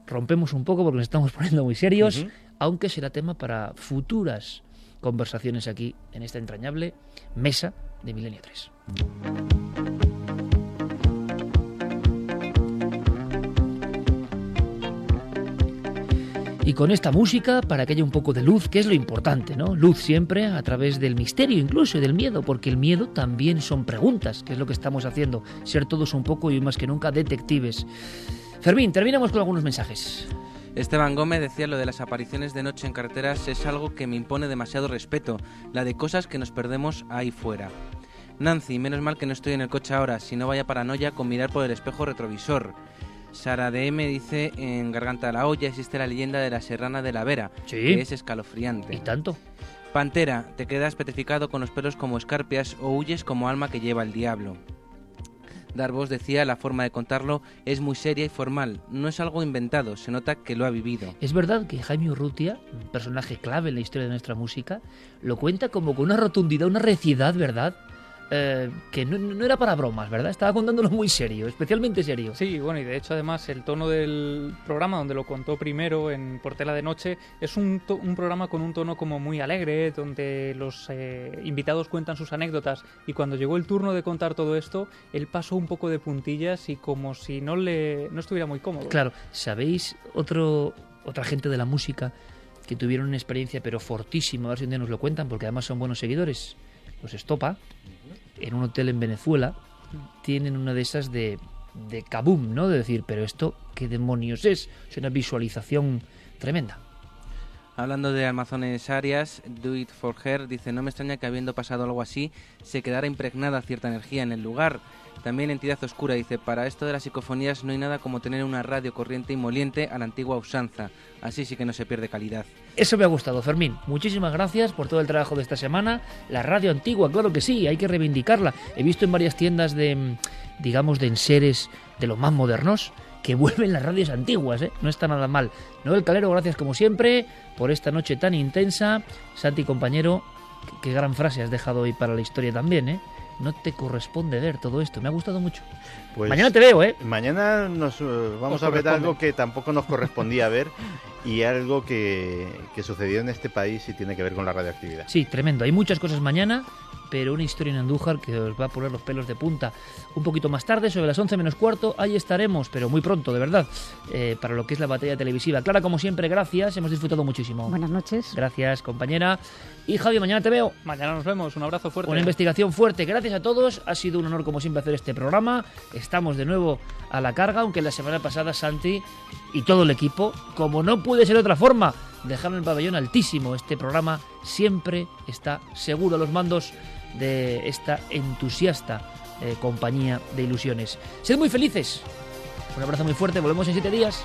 rompemos un poco porque nos estamos [laughs] poniendo muy serios, aunque será tema para futuras conversaciones aquí en esta entrañable mesa de Milenio 3. Y con esta música, para que haya un poco de luz, que es lo importante, ¿no? Luz siempre a través del misterio, incluso del miedo, porque el miedo también son preguntas, que es lo que estamos haciendo, ser todos un poco y más que nunca detectives. Fermín, terminamos con algunos mensajes. Esteban Gómez decía lo de las apariciones de noche en carreteras es algo que me impone demasiado respeto, la de cosas que nos perdemos ahí fuera. Nancy, menos mal que no estoy en el coche ahora, si no vaya paranoia con mirar por el espejo retrovisor. Sara DM dice, en Garganta de la Olla existe la leyenda de la Serrana de la Vera, Sí. que es escalofriante. Y tanto. Pantera, te quedas petrificado con los pelos como escarpias o huyes como alma que lleva el diablo. Darvos decía, la forma de contarlo es muy seria y formal, no es algo inventado, se nota que lo ha vivido. Es verdad que Jaime Urrutia, un personaje clave en la historia de nuestra música, lo cuenta como con una rotundidad, una reciedad, ¿verdad? Eh, que no, no era para bromas, ¿verdad? Estaba contándolo muy serio, especialmente serio. Sí, bueno, y de hecho además el tono del programa, donde lo contó primero en Portela de Noche, es un, to- un programa con un tono como muy alegre, donde los eh, invitados cuentan sus anécdotas y cuando llegó el turno de contar todo esto, él pasó un poco de puntillas y como si no le no estuviera muy cómodo. Claro, ¿sabéis otro, otra gente de la música que tuvieron una experiencia pero fortísima? A ver si un día nos lo cuentan, porque además son buenos seguidores. Los Estopa, en un hotel en Venezuela, tienen una de esas de, de kaboom, ¿no? De decir, pero esto, ¿qué demonios es? Es una visualización tremenda. Hablando de Amazones Arias, Do It For Her dice, no me extraña que habiendo pasado algo así, se quedara impregnada cierta energía en el lugar. También Entidad Oscura dice, para esto de las psicofonías no hay nada como tener una radio corriente y moliente a la antigua usanza, así sí que no se pierde calidad. Eso me ha gustado, Fermín. Muchísimas gracias por todo el trabajo de esta semana. La radio antigua, claro que sí, hay que reivindicarla. He visto en varias tiendas de, digamos, de enseres de los más modernos que vuelven las radios antiguas, ¿eh? No está nada mal. Noel Calero, gracias como siempre por esta noche tan intensa. Santi, compañero, qué, gran frase has dejado hoy para la historia también, ¿eh? No te corresponde ver todo esto. Me ha gustado mucho. Pues Mañana te veo, ¿eh? Mañana nos vamos Nos a ver algo que tampoco nos correspondía ver y algo que, que sucedió en este país y tiene que ver con la radioactividad. Sí, tremendo. Hay muchas cosas mañana, pero una historia en Andújar que os va a poner los pelos de punta. Un poquito más tarde, sobre las 11 menos cuarto, ahí estaremos, pero muy pronto, de verdad, eh, para lo que es la batalla televisiva. Clara, como siempre, gracias. Hemos disfrutado muchísimo. Buenas noches. Gracias, compañera. Y Javi, mañana te veo. Mañana nos vemos, un abrazo fuerte. Una investigación fuerte. Gracias a todos. Ha sido un honor, como siempre, hacer este programa. Estamos de nuevo a la carga, aunque la semana pasada Santi y todo el equipo, como no puede ser de otra forma, dejaron el pabellón altísimo. Este programa siempre está seguro a los mandos de esta entusiasta eh, compañía de ilusiones. Sed muy felices. Un abrazo muy fuerte. Volvemos en siete días.